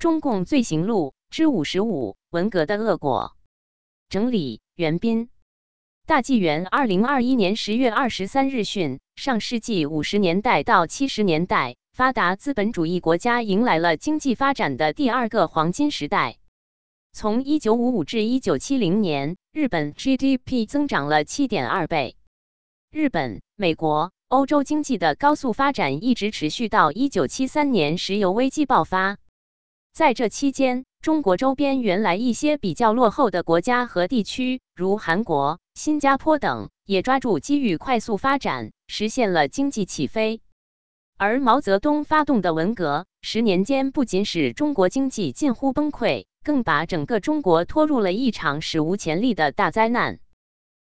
中共罪行录之五十五：文革的恶果。整理：袁斌。大纪元二零二一年十月二十三日讯：上世纪五十年代到七十年代，发达资本主义国家迎来了经济发展的第二个黄金时代。从一九五五至一九七零年，日本 GDP 增长了七点二倍。日本、美国、欧洲经济的高速发展一直持续到一九七三年石油危机爆发。在这期间，中国周边原来一些比较落后的国家和地区，如韩国、新加坡等，也抓住机遇快速发展，实现了经济起飞。而毛泽东发动的文革，十年间不仅使中国经济近乎崩溃，更把整个中国拖入了一场史无前例的大灾难。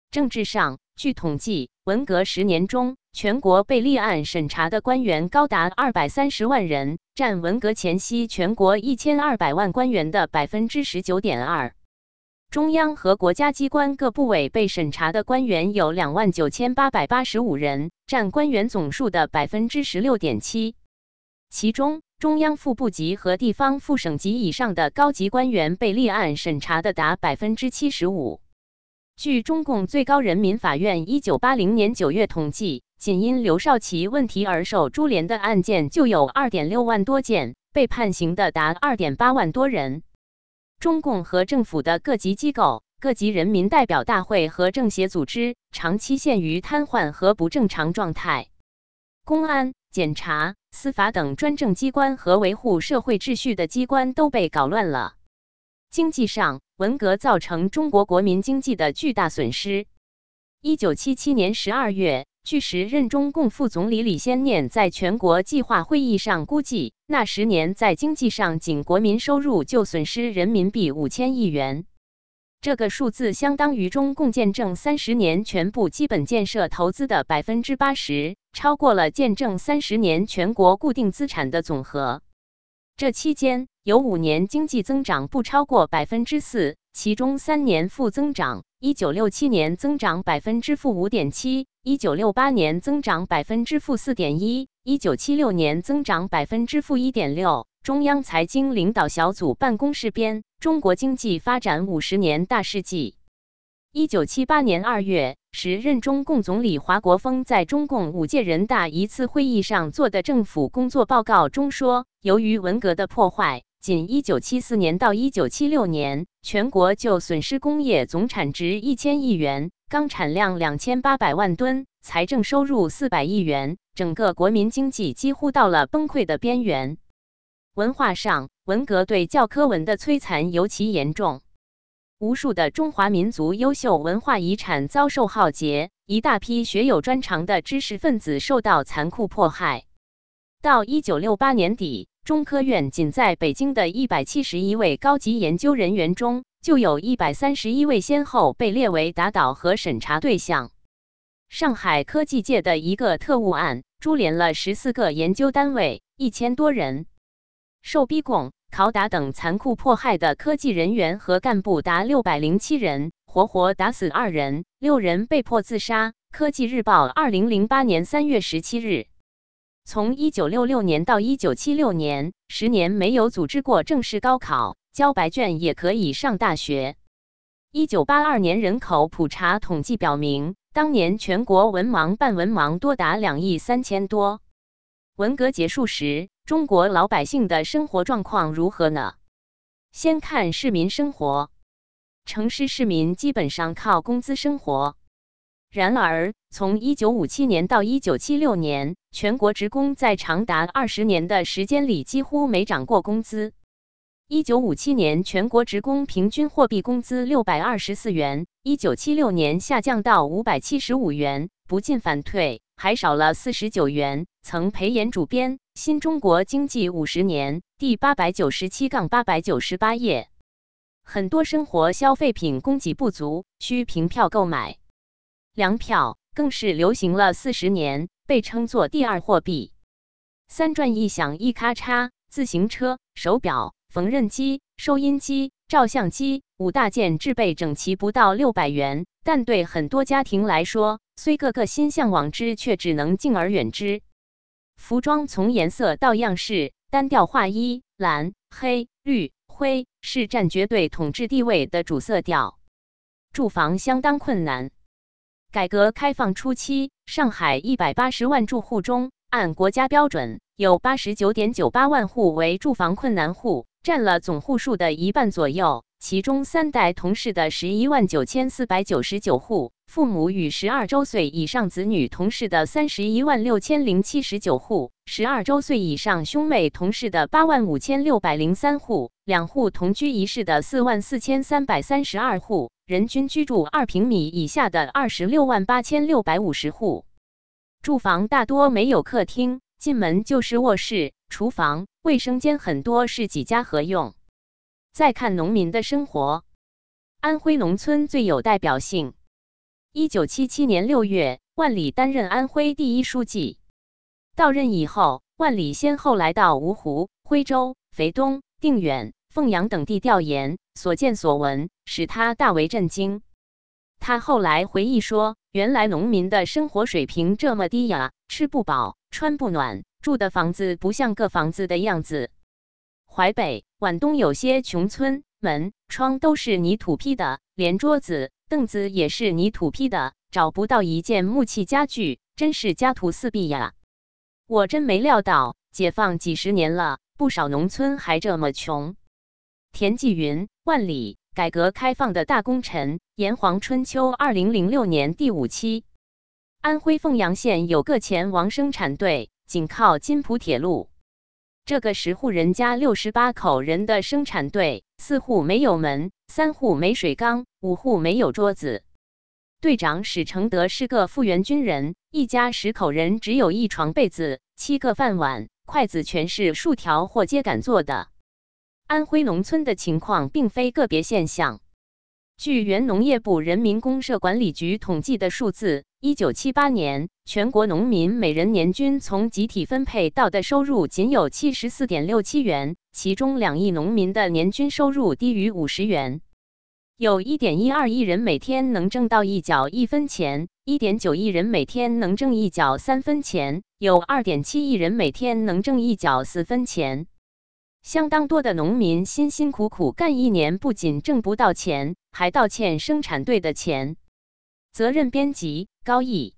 政治上，据统计，文革十年中，全国被立案审查的官员高达二百三十万人，占文革前夕全国一千二百万官员的百分之十九点二。中央和国家机关各部委被审查的官员有两万九千八百八十五人，占官员总数的百分之十六点七。其中，中央副部级和地方副省级以上的高级官员被立案审查的达百分之七十五。据中共最高人民法院一九八零年九月统计，仅因刘少奇问题而受株连的案件就有二点六万多件，被判刑的达二点八万多人。中共和政府的各级机构、各级人民代表大会和政协组织长期陷于瘫痪和不正常状态，公安、检察、司法等专政机关和维护社会秩序的机关都被搞乱了。经济上，文革造成中国国民经济的巨大损失。一九七七年十二月。据时任中共副总理李先念在全国计划会议上估计，那十年在经济上仅国民收入就损失人民币五千亿元，这个数字相当于中共建政三十年全部基本建设投资的百分之八十，超过了建政三十年全国固定资产的总和。这期间有五年经济增长不超过百分之四，其中三年负增长。一九六七年增长百分之负五点七，一九六八年增长百分之负四点一，一九七六年增长百分之负一点六。中央财经领导小组办公室编《中国经济发展五十年大事记》。一九七八年二月，时任中共总理华国锋在中共五届人大一次会议上做的政府工作报告中说，由于文革的破坏。仅1974年到1976年，全国就损失工业总产值一千亿元，钢产量两千八百万吨，财政收入四百亿元，整个国民经济几乎到了崩溃的边缘。文化上，文革对教科文的摧残尤其严重，无数的中华民族优秀文化遗产遭受浩劫，一大批学有专长的知识分子受到残酷迫害。到1968年底。中科院仅在北京的一百七十一位高级研究人员中，就有一百三十一位先后被列为打倒和审查对象。上海科技界的一个特务案，株连了十四个研究单位，一千多人，受逼供、拷打等残酷迫害的科技人员和干部达六百零七人，活活打死二人，六人被迫自杀。科技日报二零零八年三月十七日。从一九六六年到一九七六年，十年没有组织过正式高考，交白卷也可以上大学。一九八二年人口普查统计表明，当年全国文盲半文盲多达两亿三千多。文革结束时，中国老百姓的生活状况如何呢？先看市民生活，城市市民基本上靠工资生活。然而，从1957年到1976年，全国职工在长达二十年的时间里几乎没涨过工资。1957年，全国职工平均货币工资624元，1976年下降到575元，不进反退，还少了49元。曾培岩主编《新中国经济五十年》第897-898页。很多生活消费品供给不足，需凭票购买。粮票更是流行了四十年，被称作第二货币。三转一响一咔嚓，自行车、手表、缝纫机、收音机、照相机五大件制备整齐不到六百元，但对很多家庭来说，虽个个心向往之，却只能敬而远之。服装从颜色到样式，单调化一、蓝、黑、绿、灰是占绝对统治地位的主色调。住房相当困难。改革开放初期，上海一百八十万住户中，按国家标准，有八十九点九八万户为住房困难户，占了总户数的一半左右。其中三代同室的十一万九千四百九十九户，父母与十二周岁以上子女同室的三十一万六千零七十九户，十二周岁以上兄妹同室的八万五千六百零三户，两户同居一室的四万四千三百三十二户，人均居住二平米以下的二十六万八千六百五十户。住房大多没有客厅，进门就是卧室、厨房、卫生间，很多是几家合用。再看农民的生活，安徽农村最有代表性。一九七七年六月，万里担任安徽第一书记。到任以后，万里先后来到芜湖、徽州、肥东、定远、凤阳等地调研，所见所闻使他大为震惊。他后来回忆说：“原来农民的生活水平这么低呀，吃不饱，穿不暖，住的房子不像个房子的样子。”淮北、皖东有些穷村，门窗都是泥土坯的，连桌子、凳子也是泥土坯的，找不到一件木器家具，真是家徒四壁呀！我真没料到，解放几十年了，不少农村还这么穷。田纪云，万里，改革开放的大功臣，炎黄春秋二零零六年第五期。安徽凤阳县有个前王生产队，紧靠津浦铁路。这个十户人家六十八口人的生产队，四户没有门，三户没水缸，五户没有桌子。队长史承德是个复员军人，一家十口人只有一床被子，七个饭碗，筷子全是竖条或秸秆做的。安徽农村的情况并非个别现象。据原农业部人民公社管理局统计的数字，一九七八年，全国农民每人年均从集体分配到的收入仅有七十四点六七元，其中两亿农民的年均收入低于五十元。有一点一二亿人每天能挣到一角一分钱，一点九亿人每天能挣一角三分钱，有二点七亿人每天能挣一角四分钱。相当多的农民辛辛苦苦干一年，不仅挣不到钱，还倒欠生产队的钱。责任编辑：高毅。